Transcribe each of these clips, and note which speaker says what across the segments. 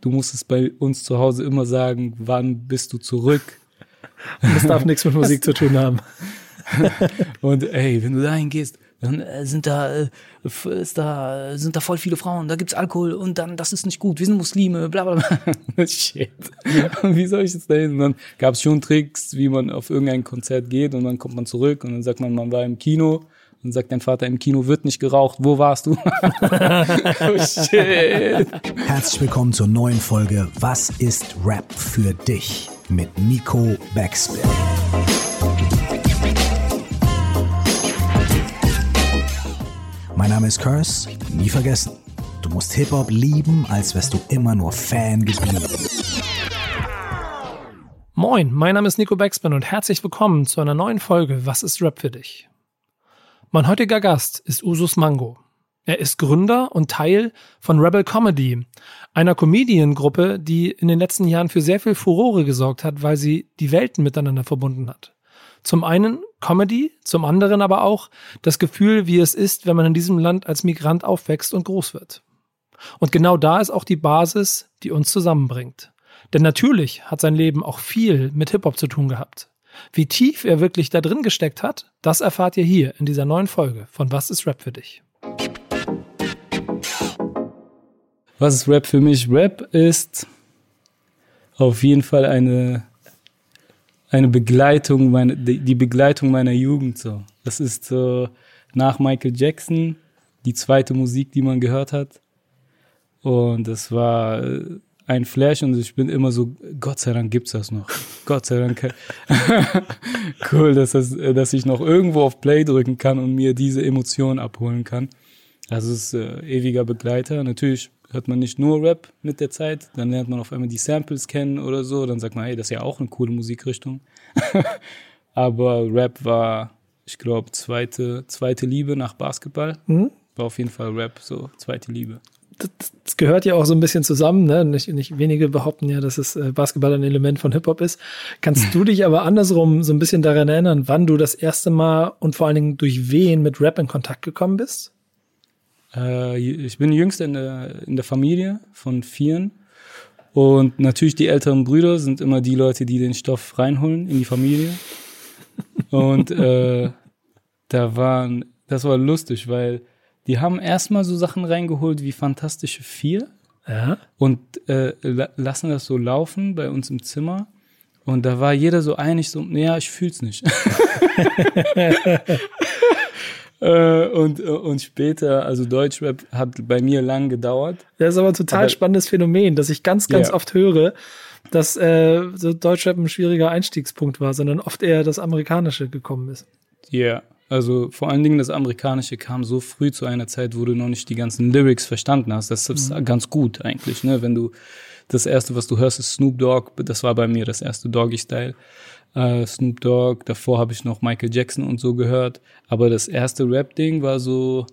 Speaker 1: du musstest bei uns zu Hause immer sagen, wann bist du zurück?
Speaker 2: Und das darf nichts mit Musik zu tun haben.
Speaker 1: Und ey, wenn du dahin gehst, dann äh, sind da, äh, ist da, sind da voll viele Frauen, da gibt's Alkohol und dann, das ist nicht gut, wir sind Muslime, bla bla bla. Shit. Und wie soll ich jetzt dahin? Und dann gab's schon Tricks, wie man auf irgendein Konzert geht und dann kommt man zurück und dann sagt man, man war im Kino und sagt dein Vater, im Kino wird nicht geraucht, wo warst du? oh
Speaker 3: shit. Herzlich willkommen zur neuen Folge Was ist Rap für dich? mit Nico Backspin. Mein Name ist Curse, nie vergessen. Du musst Hip-Hop lieben, als wärst du immer nur Fan geblieben.
Speaker 2: Moin, mein Name ist Nico Backspin und herzlich willkommen zu einer neuen Folge Was ist Rap für dich? Mein heutiger Gast ist Usus Mango. Er ist Gründer und Teil von Rebel Comedy, einer Comedian-Gruppe, die in den letzten Jahren für sehr viel Furore gesorgt hat, weil sie die Welten miteinander verbunden hat. Zum einen Comedy, zum anderen aber auch das Gefühl, wie es ist, wenn man in diesem Land als Migrant aufwächst und groß wird. Und genau da ist auch die Basis, die uns zusammenbringt. Denn natürlich hat sein Leben auch viel mit Hip-Hop zu tun gehabt. Wie tief er wirklich da drin gesteckt hat, das erfahrt ihr hier in dieser neuen Folge von Was ist Rap für dich?
Speaker 1: Was ist Rap für mich? Rap ist auf jeden Fall eine eine Begleitung, meine, die Begleitung meiner Jugend so. Das ist so nach Michael Jackson die zweite Musik, die man gehört hat. Und das war äh, ein Flash und ich bin immer so, Gott sei Dank gibt's das noch. Gott sei Dank. cool, dass, das, dass ich noch irgendwo auf Play drücken kann und mir diese Emotion abholen kann. Das ist äh, ewiger Begleiter. Natürlich hört man nicht nur Rap mit der Zeit, dann lernt man auf einmal die Samples kennen oder so, dann sagt man, hey, das ist ja auch eine coole Musikrichtung. Aber Rap war, ich glaube, zweite, zweite Liebe nach Basketball. Mhm. War auf jeden Fall Rap, so zweite Liebe.
Speaker 2: Das, gehört ja auch so ein bisschen zusammen. Ne? Nicht, nicht wenige behaupten ja, dass es äh, Basketball ein Element von Hip-Hop ist. Kannst du dich aber andersrum so ein bisschen daran erinnern, wann du das erste Mal und vor allen Dingen durch wen mit Rap in Kontakt gekommen bist?
Speaker 1: Äh, ich bin jüngster in der, in der Familie von vieren. Und natürlich die älteren Brüder sind immer die Leute, die den Stoff reinholen in die Familie. Und äh, da waren, das war lustig, weil die haben erstmal so Sachen reingeholt wie Fantastische Vier. Ja. Und äh, lassen das so laufen bei uns im Zimmer. Und da war jeder so einig, so, naja, ich fühl's nicht. Äh, und, und später, also Deutschrap hat bei mir lang gedauert.
Speaker 2: Das ist aber ein total aber, spannendes Phänomen, das ich ganz, ganz ja. oft höre, dass äh, Deutschrap ein schwieriger Einstiegspunkt war, sondern oft eher das Amerikanische gekommen ist.
Speaker 1: Ja, yeah. Also vor allen Dingen das Amerikanische kam so früh zu einer Zeit, wo du noch nicht die ganzen Lyrics verstanden hast. Das ist mhm. ganz gut eigentlich, ne? Wenn du das erste, was du hörst, ist Snoop Dogg. Das war bei mir das erste Doggy Style äh, Snoop Dogg, davor habe ich noch Michael Jackson und so gehört. Aber das erste Rap-Ding war so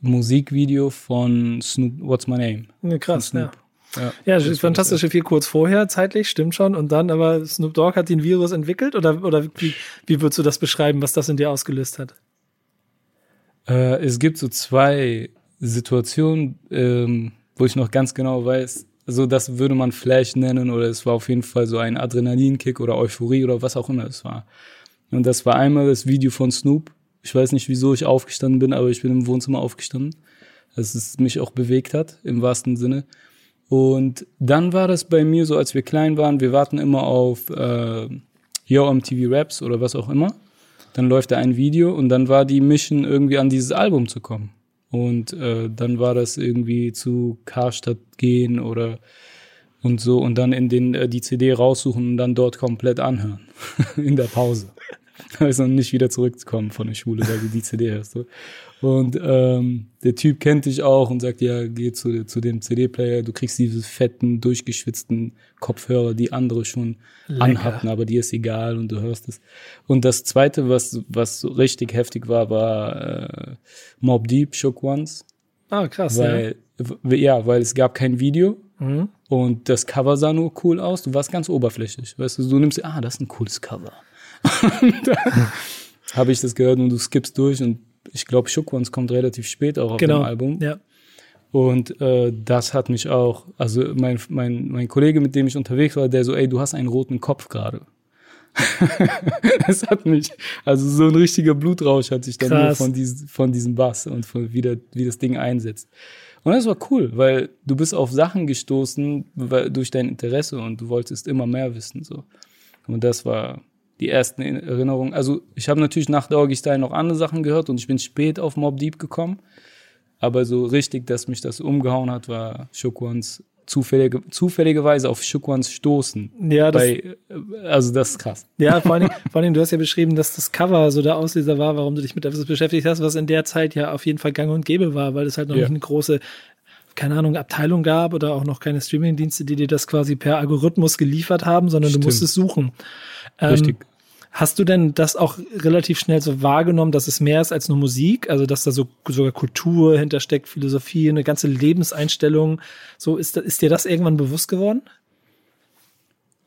Speaker 1: Musikvideo von Snoop, What's My Name?
Speaker 2: Ja, krass, ja. Ja, ja das Fantastische viel kurz vorher, zeitlich, stimmt schon. Und dann, aber Snoop Dogg hat den Virus entwickelt oder, oder wie, wie würdest du das beschreiben, was das in dir ausgelöst hat?
Speaker 1: Äh, es gibt so zwei Situationen, ähm, wo ich noch ganz genau weiß, so das würde man Flash nennen oder es war auf jeden Fall so ein Adrenalinkick oder Euphorie oder was auch immer es war. Und das war einmal das Video von Snoop. Ich weiß nicht, wieso ich aufgestanden bin, aber ich bin im Wohnzimmer aufgestanden. Dass es mich auch bewegt hat, im wahrsten Sinne. Und dann war das bei mir so, als wir klein waren, wir warten immer auf äh, Yo MTV Raps oder was auch immer. Dann läuft da ein Video und dann war die Mission, irgendwie an dieses Album zu kommen. Und äh, dann war das irgendwie zu Karstadt gehen oder und so und dann in den äh, die CD raussuchen und dann dort komplett anhören in der Pause. Also nicht wieder zurückzukommen von der Schule, weil du die CD hörst. So. Und ähm, der Typ kennt dich auch und sagt, ja, geh zu, zu dem CD-Player, du kriegst diese fetten, durchgeschwitzten Kopfhörer, die andere schon Lecker. anhatten, aber dir ist egal und du hörst es. Und das zweite, was, was so richtig heftig war, war äh, Mob Deep, Shook Ones.
Speaker 2: Ah, krass,
Speaker 1: weil, ja. Ja, weil es gab kein Video mhm. und das Cover sah nur cool aus. Du warst ganz oberflächlich. Weißt du, du nimmst, ah, das ist ein cooles Cover. habe ich das gehört und du skippst durch und ich glaube, Ones kommt relativ spät auch auf
Speaker 2: genau.
Speaker 1: dem Album.
Speaker 2: Ja.
Speaker 1: Und äh, das hat mich auch, also mein, mein, mein Kollege, mit dem ich unterwegs war, der so, ey, du hast einen roten Kopf gerade. das hat mich, also so ein richtiger Blutrausch hatte ich dann Krass. nur von, diesem von diesem Bass und von wie, der, wie das Ding einsetzt. Und das war cool, weil du bist auf Sachen gestoßen weil, durch dein Interesse und du wolltest immer mehr wissen. so. Und das war die ersten Erinnerungen. Also ich habe natürlich nach Doggy Style noch andere Sachen gehört und ich bin spät auf Mob Deep gekommen. Aber so richtig, dass mich das umgehauen hat, war Shokwans zufällige, zufälligerweise auf Schukwans stoßen.
Speaker 2: Ja, das,
Speaker 1: Bei, also das ist krass.
Speaker 2: Ja, vor allem, vor allem, du hast ja beschrieben, dass das Cover so der Auslöser war, warum du dich mit etwas beschäftigt hast, was in der Zeit ja auf jeden Fall gang und gäbe war, weil es halt noch ja. nicht eine große keine Ahnung, Abteilung gab oder auch noch keine Streaming-Dienste, die dir das quasi per Algorithmus geliefert haben, sondern Stimmt. du musstest suchen.
Speaker 1: Richtig. Ähm,
Speaker 2: Hast du denn das auch relativ schnell so wahrgenommen, dass es mehr ist als nur Musik? Also, dass da so sogar Kultur hintersteckt, Philosophie, eine ganze Lebenseinstellung. So, ist, ist dir das irgendwann bewusst geworden?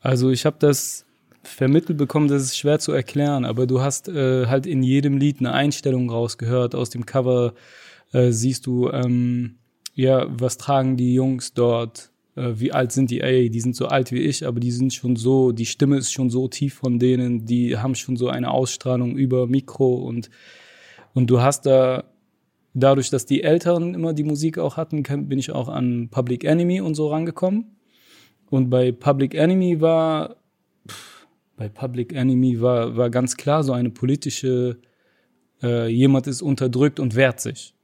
Speaker 1: Also, ich habe das vermittelt bekommen, das ist schwer zu erklären, aber du hast äh, halt in jedem Lied eine Einstellung rausgehört. Aus dem Cover äh, siehst du, ähm, ja, was tragen die Jungs dort? äh, wie alt sind die? Ey, die sind so alt wie ich, aber die sind schon so, die Stimme ist schon so tief von denen, die haben schon so eine Ausstrahlung über Mikro und, und du hast da, dadurch, dass die Älteren immer die Musik auch hatten, bin ich auch an Public Enemy und so rangekommen. Und bei Public Enemy war, pff, bei Public Enemy war, war ganz klar so eine politische, äh, jemand ist unterdrückt und wehrt sich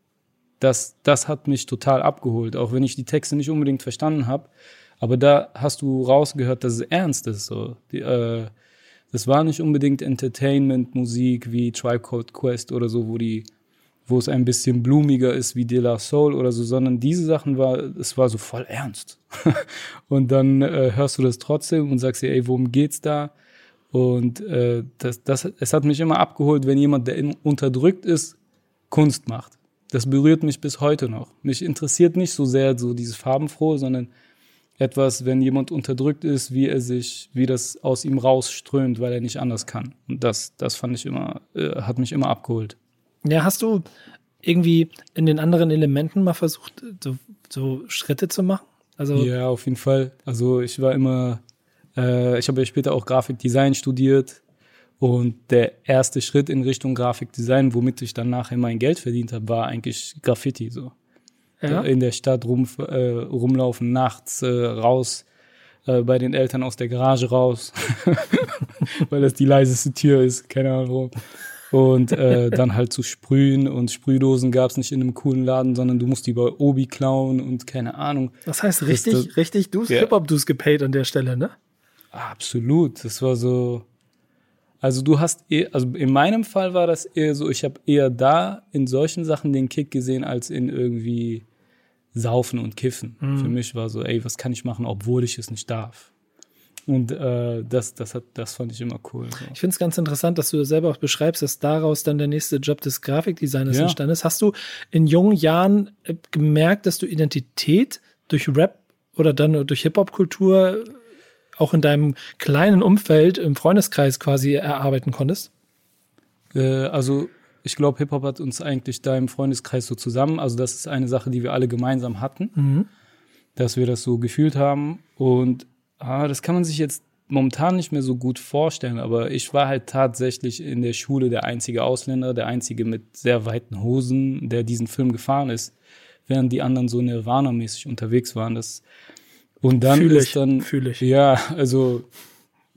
Speaker 1: das, das hat mich total abgeholt, auch wenn ich die Texte nicht unbedingt verstanden habe. Aber da hast du rausgehört, dass es ernst ist. So. Die, äh, das war nicht unbedingt Entertainment-Musik wie Tribe Code Quest oder so, wo die, wo es ein bisschen blumiger ist wie De La Soul oder so, sondern diese Sachen war, es war so voll ernst. und dann äh, hörst du das trotzdem und sagst dir, ey, worum geht's da? Und äh, das, das, es hat mich immer abgeholt, wenn jemand, der unterdrückt ist, Kunst macht das berührt mich bis heute noch. Mich interessiert nicht so sehr so dieses Farbenfrohe, sondern etwas, wenn jemand unterdrückt ist, wie er sich, wie das aus ihm rausströmt, weil er nicht anders kann. Und das, das fand ich immer, äh, hat mich immer abgeholt.
Speaker 2: Ja, hast du irgendwie in den anderen Elementen mal versucht, so, so Schritte zu machen?
Speaker 1: Also ja, auf jeden Fall. Also ich war immer, äh, ich habe ja später auch Grafikdesign studiert und der erste Schritt in Richtung Grafikdesign, womit ich dann nachher mein Geld verdient habe, war eigentlich Graffiti so. Ja? In der Stadt rum, äh, rumlaufen, nachts äh, raus, äh, bei den Eltern aus der Garage raus, weil das die leiseste Tür ist, keine Ahnung. Und äh, dann halt zu sprühen und Sprühdosen gab es nicht in einem coolen Laden, sondern du musst die bei Obi klauen und keine Ahnung.
Speaker 2: Das heißt richtig, das, richtig, du ja. Hip-Hop-Du's gepaid an der Stelle, ne?
Speaker 1: Absolut. Das war so, also du hast eher, also in meinem Fall war das eher so, ich habe eher da in solchen Sachen den Kick gesehen, als in irgendwie Saufen und Kiffen. Mhm. Für mich war so, ey, was kann ich machen, obwohl ich es nicht darf? Und äh, das, das, hat, das fand ich immer cool. So.
Speaker 2: Ich finde es ganz interessant, dass du das selber auch beschreibst, dass daraus dann der nächste Job des Grafikdesigners ja. entstanden ist. Hast du in jungen Jahren äh, gemerkt, dass du Identität durch Rap oder dann durch Hip-Hop-Kultur auch in deinem kleinen Umfeld im Freundeskreis quasi erarbeiten konntest?
Speaker 1: Äh, also ich glaube, Hip-Hop hat uns eigentlich da im Freundeskreis so zusammen. Also das ist eine Sache, die wir alle gemeinsam hatten, mhm. dass wir das so gefühlt haben. Und ah, das kann man sich jetzt momentan nicht mehr so gut vorstellen, aber ich war halt tatsächlich in der Schule der einzige Ausländer, der einzige mit sehr weiten Hosen, der diesen Film gefahren ist, während die anderen so Nirvana-mäßig unterwegs waren. Das und dann fühl ist ich, dann,
Speaker 2: fühl ich.
Speaker 1: ja, also,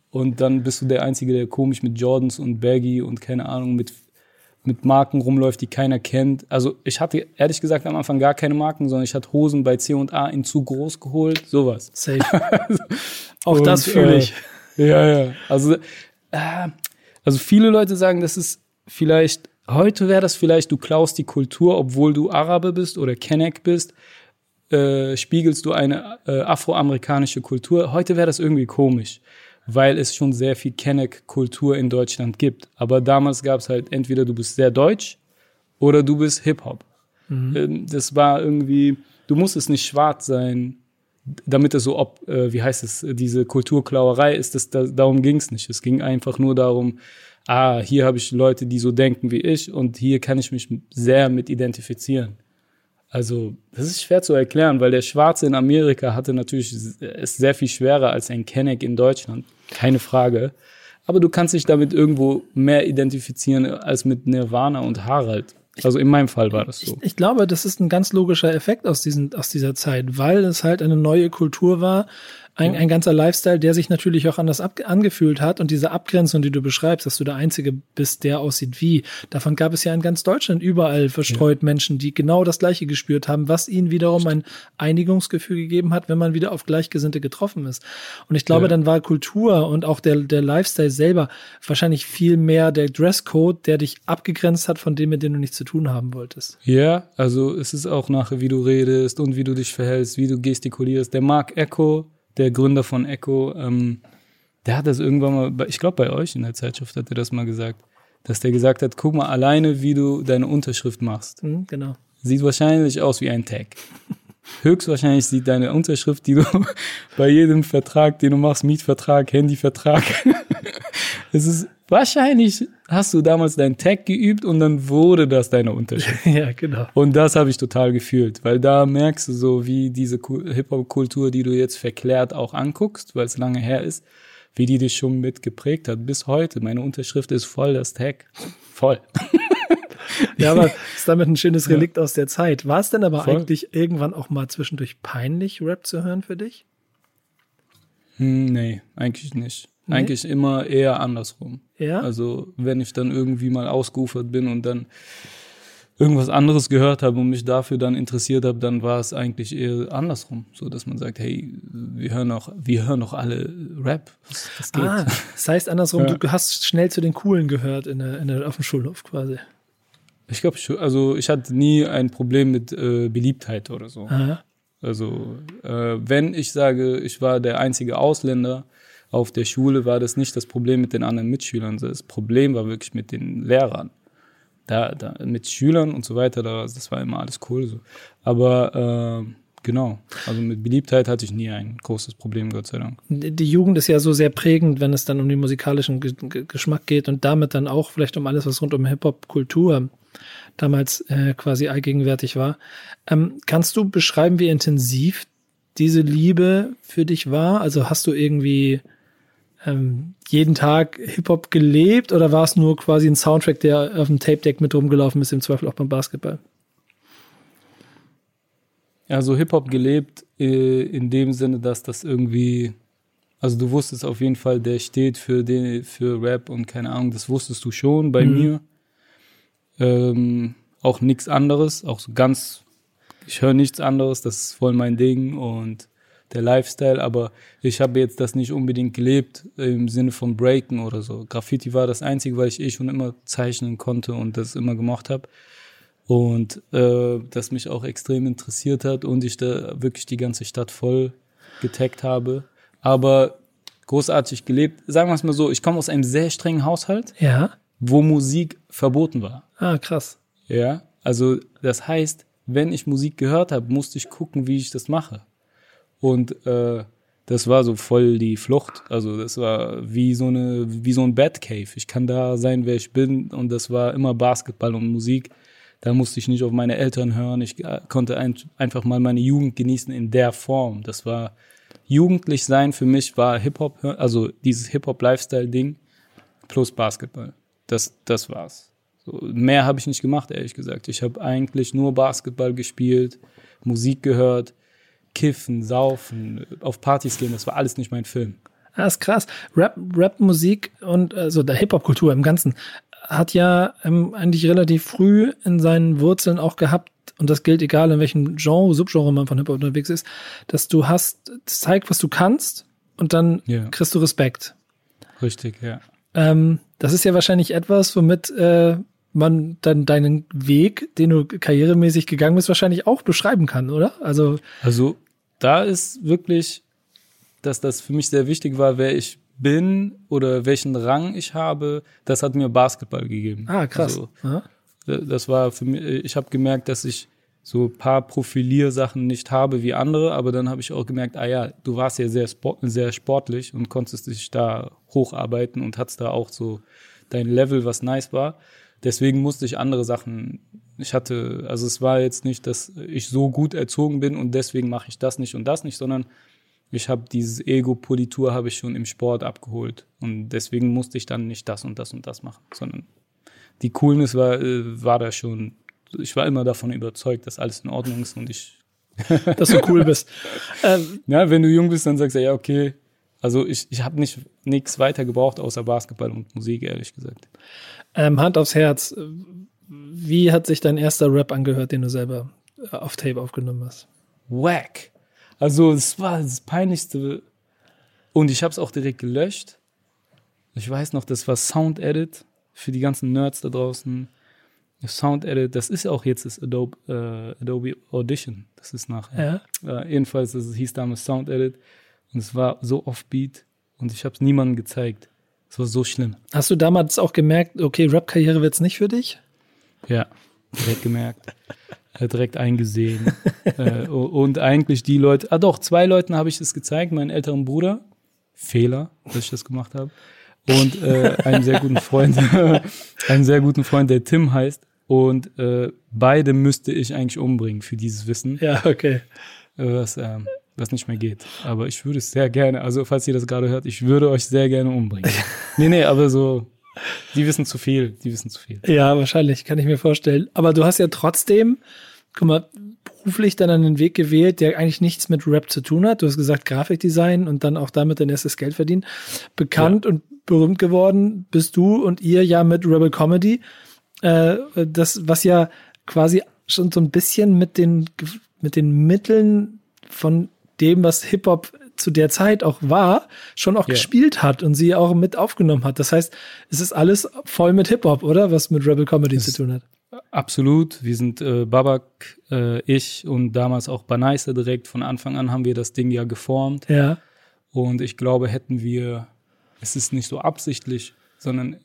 Speaker 1: und dann bist du der Einzige, der komisch mit Jordans und Baggy und keine Ahnung, mit, mit Marken rumläuft, die keiner kennt. Also, ich hatte ehrlich gesagt am Anfang gar keine Marken, sondern ich hatte Hosen bei C&A in zu groß geholt, sowas.
Speaker 2: Safe. Auch und, das fühle ich.
Speaker 1: Äh, ja, ja. Also, äh, also viele Leute sagen, das ist vielleicht, heute wäre das vielleicht, du klaust die Kultur, obwohl du Araber bist oder Kenneck bist äh, spiegelst du eine äh, afroamerikanische Kultur. Heute wäre das irgendwie komisch, weil es schon sehr viel Kenneck-Kultur in Deutschland gibt. Aber damals gab es halt entweder du bist sehr deutsch oder du bist Hip-Hop. Mhm. Ähm, das war irgendwie, du musstest nicht schwarz sein, damit es so, ob, äh, wie heißt es, diese Kulturklauerei ist, das, da, darum ging es nicht. Es ging einfach nur darum, ah, hier habe ich Leute, die so denken wie ich und hier kann ich mich sehr mit identifizieren. Also, das ist schwer zu erklären, weil der Schwarze in Amerika hatte natürlich, ist sehr viel schwerer als ein Kenneck in Deutschland. Keine Frage. Aber du kannst dich damit irgendwo mehr identifizieren als mit Nirvana und Harald. Also in meinem Fall war das so.
Speaker 2: Ich, ich, glaube, das ist ein ganz logischer Effekt aus, diesen, aus dieser Zeit, weil es halt eine neue Kultur war, ein, ein ganzer Lifestyle, der sich natürlich auch anders ab, angefühlt hat. Und diese Abgrenzung, die du beschreibst, dass du der Einzige bist, der aussieht wie, davon gab es ja in ganz Deutschland überall verstreut ja. Menschen, die genau das Gleiche gespürt haben, was ihnen wiederum ein Einigungsgefühl gegeben hat, wenn man wieder auf Gleichgesinnte getroffen ist. Und ich glaube, ja. dann war Kultur und auch der, der Lifestyle selber wahrscheinlich viel mehr der Dresscode, der dich abgegrenzt hat von dem, mit dem du nichts zu tun haben wolltest.
Speaker 1: Ja, also es ist auch nachher, wie du redest und wie du dich verhältst, wie du gestikulierst. Der Mark Echo, der Gründer von Echo, ähm, der hat das irgendwann mal, ich glaube bei euch in der Zeitschrift hat er das mal gesagt, dass der gesagt hat, guck mal alleine, wie du deine Unterschrift machst.
Speaker 2: Mhm, genau.
Speaker 1: Sieht wahrscheinlich aus wie ein Tag. Höchstwahrscheinlich sieht deine Unterschrift, die du bei jedem Vertrag, den du machst, Mietvertrag, Handyvertrag, es ist wahrscheinlich hast du damals deinen Tag geübt und dann wurde das deine Unterschrift.
Speaker 2: ja, genau.
Speaker 1: Und das habe ich total gefühlt, weil da merkst du so, wie diese Hip-Hop-Kultur, die du jetzt verklärt auch anguckst, weil es lange her ist, wie die dich schon mitgeprägt hat bis heute. Meine Unterschrift ist voll das Tag. Voll.
Speaker 2: ja, aber ist damit ein schönes Relikt ja. aus der Zeit. War es denn aber voll. eigentlich irgendwann auch mal zwischendurch peinlich, Rap zu hören für dich?
Speaker 1: Hm, nee, eigentlich nicht. Nee? Eigentlich immer eher andersrum.
Speaker 2: Ja.
Speaker 1: Also, wenn ich dann irgendwie mal ausgeufert bin und dann irgendwas anderes gehört habe und mich dafür dann interessiert habe, dann war es eigentlich eher andersrum, so dass man sagt, hey, wir hören noch, wir hören noch alle Rap.
Speaker 2: Das, das geht. Ah, das heißt andersrum, ja. du hast schnell zu den Coolen gehört in der, in der, auf dem Schulhof quasi.
Speaker 1: Ich glaube, also ich hatte nie ein Problem mit äh, Beliebtheit oder so.
Speaker 2: Aha.
Speaker 1: Also äh, wenn ich sage, ich war der einzige Ausländer, auf der Schule war das nicht das Problem mit den anderen Mitschülern. Das Problem war wirklich mit den Lehrern. Da, da mit Schülern und so weiter, da, das war immer alles cool so. Aber äh, genau, also mit Beliebtheit hatte ich nie ein großes Problem, Gott sei Dank.
Speaker 2: Die Jugend ist ja so sehr prägend, wenn es dann um den musikalischen Geschmack geht und damit dann auch vielleicht um alles, was rund um Hip-Hop-Kultur damals äh, quasi allgegenwärtig war. Ähm, kannst du beschreiben, wie intensiv diese Liebe für dich war? Also hast du irgendwie ähm, jeden Tag Hip-Hop gelebt oder war es nur quasi ein Soundtrack, der auf dem Tape-Deck mit rumgelaufen ist, im Zweifel auch beim Basketball?
Speaker 1: Also Hip-Hop gelebt äh, in dem Sinne, dass das irgendwie, also du wusstest auf jeden Fall, der steht für, den, für Rap und keine Ahnung, das wusstest du schon bei mhm. mir. Ähm, auch nichts anderes, auch so ganz, ich höre nichts anderes, das ist voll mein Ding und der Lifestyle, aber ich habe jetzt das nicht unbedingt gelebt im Sinne von Breaken oder so. Graffiti war das Einzige, weil ich eh schon immer zeichnen konnte und das immer gemacht habe. Und äh, das mich auch extrem interessiert hat und ich da wirklich die ganze Stadt voll getaggt habe. Aber großartig gelebt. Sagen wir es mal so, ich komme aus einem sehr strengen Haushalt,
Speaker 2: ja.
Speaker 1: wo Musik verboten war.
Speaker 2: Ah, krass.
Speaker 1: Ja, also das heißt, wenn ich Musik gehört habe, musste ich gucken, wie ich das mache. Und äh, das war so voll die Flucht. Also das war wie so eine, wie so ein Batcave. Ich kann da sein, wer ich bin. Und das war immer Basketball und Musik. Da musste ich nicht auf meine Eltern hören. Ich äh, konnte ein, einfach mal meine Jugend genießen in der Form. Das war jugendlich sein für mich war Hip-Hop, also dieses Hip-Hop-Lifestyle-Ding plus Basketball. Das, das war's. So, mehr habe ich nicht gemacht, ehrlich gesagt. Ich habe eigentlich nur Basketball gespielt, Musik gehört kiffen, saufen, auf Partys gehen, das war alles nicht mein Film.
Speaker 2: Das ist krass. Rap, Rap-Musik und also der Hip-Hop-Kultur im Ganzen hat ja ähm, eigentlich relativ früh in seinen Wurzeln auch gehabt, und das gilt egal in welchem Genre, Subgenre man von Hip-Hop unterwegs ist, dass du hast, zeig, was du kannst und dann ja. kriegst du Respekt.
Speaker 1: Richtig, ja.
Speaker 2: Ähm, das ist ja wahrscheinlich etwas, womit äh, man dann deinen Weg, den du karrieremäßig gegangen bist, wahrscheinlich auch beschreiben kann, oder? Also,
Speaker 1: also da ist wirklich, dass das für mich sehr wichtig war, wer ich bin oder welchen Rang ich habe, das hat mir Basketball gegeben.
Speaker 2: Ah, krass.
Speaker 1: Also, das war für mich, ich habe gemerkt, dass ich so ein paar Profiliersachen nicht habe wie andere, aber dann habe ich auch gemerkt, ah ja, du warst ja sehr, sport, sehr sportlich und konntest dich da hocharbeiten und hattest da auch so dein Level, was nice war. Deswegen musste ich andere Sachen. Ich hatte, also es war jetzt nicht, dass ich so gut erzogen bin und deswegen mache ich das nicht und das nicht, sondern ich habe dieses Ego-Politur habe ich schon im Sport abgeholt und deswegen musste ich dann nicht das und das und das machen, sondern die Coolness war, äh, war da schon. Ich war immer davon überzeugt, dass alles in Ordnung ist und ich.
Speaker 2: dass du cool bist. Ähm,
Speaker 1: ja, wenn du jung bist, dann sagst du ja, okay. Also ich, ich habe nicht nichts weiter gebraucht außer Basketball und Musik, ehrlich gesagt.
Speaker 2: Ähm, Hand aufs Herz. Wie hat sich dein erster Rap angehört, den du selber äh, auf Tape aufgenommen hast?
Speaker 1: Whack. Also es war das peinlichste und ich habe es auch direkt gelöscht. Ich weiß noch, das war Sound Edit für die ganzen Nerds da draußen. Sound Edit, das ist auch jetzt das Adobe, äh, Adobe Audition. Das ist nachher. Ja. Äh, jedenfalls, das hieß damals Sound Edit und es war so offbeat und ich habe es niemandem gezeigt. Es war so schlimm.
Speaker 2: Hast du damals auch gemerkt, okay, Rap-Karriere wird's nicht für dich?
Speaker 1: Ja, direkt gemerkt. äh, direkt eingesehen. äh, und eigentlich die Leute, ah doch, zwei Leuten habe ich es gezeigt, meinen älteren Bruder. Fehler, dass ich das gemacht habe. Und äh, einen sehr guten Freund, einen sehr guten Freund, der Tim heißt. Und äh, beide müsste ich eigentlich umbringen für dieses Wissen.
Speaker 2: Ja, okay.
Speaker 1: Was, äh, was nicht mehr geht. Aber ich würde es sehr gerne, also falls ihr das gerade hört, ich würde euch sehr gerne umbringen. nee, nee, aber so, die wissen zu viel, die wissen zu viel.
Speaker 2: Ja, wahrscheinlich, kann ich mir vorstellen. Aber du hast ja trotzdem, guck mal, beruflich dann einen Weg gewählt, der eigentlich nichts mit Rap zu tun hat. Du hast gesagt Grafikdesign und dann auch damit dein erstes Geld verdienen. Bekannt ja. und berühmt geworden bist du und ihr ja mit Rebel Comedy. Äh, das, was ja quasi schon so ein bisschen mit den, mit den Mitteln von dem, was Hip-Hop zu der Zeit auch war, schon auch yeah. gespielt hat und sie auch mit aufgenommen hat. Das heißt, es ist alles voll mit Hip-Hop, oder? Was mit Rebel Comedy das zu tun hat.
Speaker 1: Absolut. Wir sind äh, Babak, äh, ich und damals auch Banaisa direkt. Von Anfang an haben wir das Ding ja geformt.
Speaker 2: Ja.
Speaker 1: Und ich glaube, hätten wir, es ist nicht so absichtlich, sondern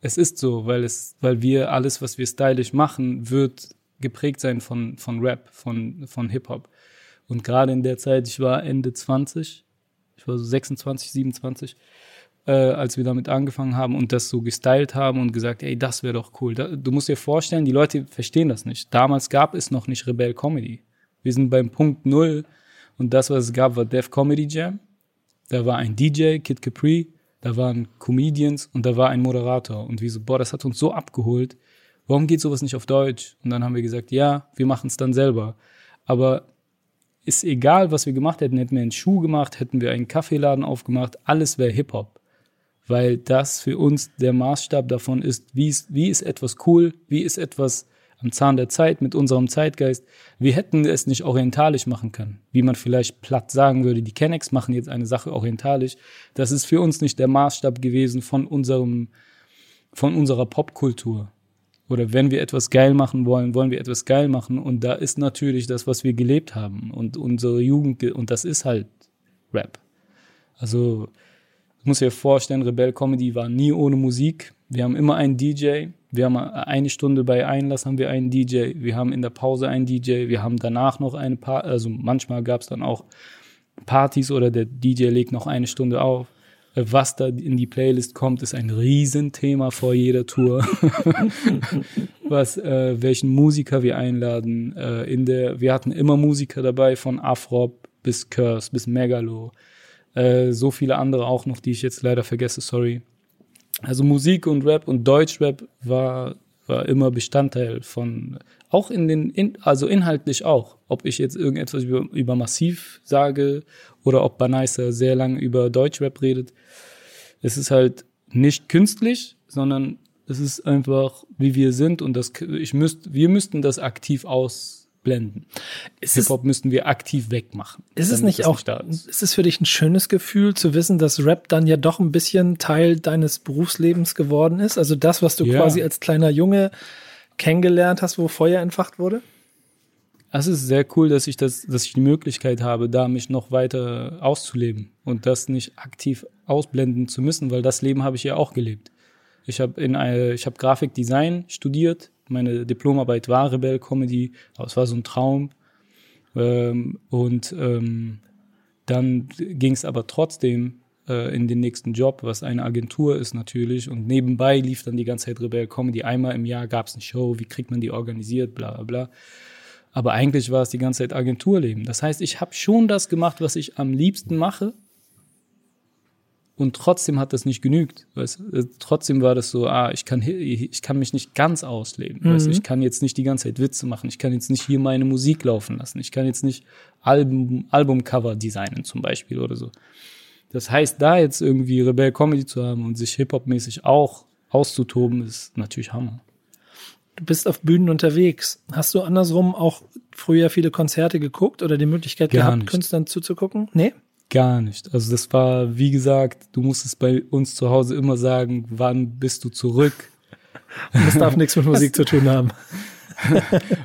Speaker 1: es ist so, weil es, weil wir alles, was wir stylisch machen, wird geprägt sein von, von Rap, von, von Hip-Hop. Und gerade in der Zeit, ich war Ende 20, ich war so 26, 27, äh, als wir damit angefangen haben und das so gestylt haben und gesagt, ey, das wäre doch cool. Da, du musst dir vorstellen, die Leute verstehen das nicht. Damals gab es noch nicht Rebell Comedy. Wir sind beim Punkt Null und das, was es gab, war Dev Comedy Jam. Da war ein DJ, Kid Capri, da waren Comedians und da war ein Moderator. Und wir so, boah, das hat uns so abgeholt. Warum geht sowas nicht auf Deutsch? Und dann haben wir gesagt, ja, wir machen es dann selber. Aber ist egal, was wir gemacht hätten. Hätten wir einen Schuh gemacht, hätten wir einen Kaffeeladen aufgemacht, alles wäre Hip-Hop. Weil das für uns der Maßstab davon ist, wie ist, wie ist etwas cool, wie ist etwas am Zahn der Zeit mit unserem Zeitgeist. Wir hätten es nicht orientalisch machen können. Wie man vielleicht platt sagen würde, die Kennex machen jetzt eine Sache orientalisch. Das ist für uns nicht der Maßstab gewesen von unserem, von unserer Popkultur. Oder wenn wir etwas geil machen wollen, wollen wir etwas geil machen. Und da ist natürlich das, was wir gelebt haben und unsere Jugend, und das ist halt Rap. Also, ich muss dir vorstellen, Rebell Comedy war nie ohne Musik. Wir haben immer einen DJ. Wir haben eine Stunde bei Einlass haben wir einen DJ. Wir haben in der Pause einen DJ. Wir haben danach noch eine Party. Also manchmal gab es dann auch Partys oder der DJ legt noch eine Stunde auf was da in die Playlist kommt, ist ein Riesenthema vor jeder Tour. was, äh, welchen Musiker wir einladen. Äh, in der, wir hatten immer Musiker dabei, von Afrop bis Curse bis Megalo. Äh, so viele andere auch noch, die ich jetzt leider vergesse, sorry. Also Musik und Rap und Deutschrap war, war immer Bestandteil von, auch in den, in, also inhaltlich auch. Ob ich jetzt irgendetwas über, über Massiv sage oder ob Banaisa sehr lange über Deutschrap redet. Es ist halt nicht künstlich, sondern es ist einfach, wie wir sind und das, ich müsst, wir müssten das aktiv ausblenden. Hip-Hop müssten wir aktiv wegmachen.
Speaker 2: Ist es nicht auch, nicht ist es für dich ein schönes Gefühl zu wissen, dass Rap dann ja doch ein bisschen Teil deines Berufslebens geworden ist? Also das, was du ja. quasi als kleiner Junge kennengelernt hast, wo Feuer entfacht wurde?
Speaker 1: Es ist sehr cool, dass ich das, dass ich die Möglichkeit habe, da mich noch weiter auszuleben und das nicht aktiv ausblenden zu müssen, weil das Leben habe ich ja auch gelebt. Ich habe in habe Grafikdesign studiert. Meine Diplomarbeit war Rebell Comedy, es war so ein Traum. Ähm, und ähm, dann ging es aber trotzdem äh, in den nächsten Job, was eine Agentur ist natürlich. Und nebenbei lief dann die ganze Zeit Rebell Comedy. Einmal im Jahr gab es eine Show, wie kriegt man die organisiert, bla bla bla. Aber eigentlich war es die ganze Zeit Agenturleben. Das heißt, ich habe schon das gemacht, was ich am liebsten mache. Und trotzdem hat das nicht genügt. Weißt? Äh, Trotzdem war das so, ah, ich kann, ich kann mich nicht ganz ausleben. Weißt? du? Ich kann jetzt nicht die ganze Zeit Witze machen. Ich kann jetzt nicht hier meine Musik laufen lassen. Ich kann jetzt nicht Album, Albumcover designen zum Beispiel oder so. Das heißt, da jetzt irgendwie Rebell Comedy zu haben und sich Hip-Hop-mäßig auch auszutoben, ist natürlich Hammer.
Speaker 2: Du bist auf Bühnen unterwegs. Hast du andersrum auch früher viele Konzerte geguckt oder die Möglichkeit
Speaker 1: Gar
Speaker 2: gehabt,
Speaker 1: nicht.
Speaker 2: Künstlern zuzugucken? Nee?
Speaker 1: Gar nicht. Also das war, wie gesagt, du musstest bei uns zu Hause immer sagen, wann bist du zurück?
Speaker 2: Das darf nichts mit Musik zu tun haben.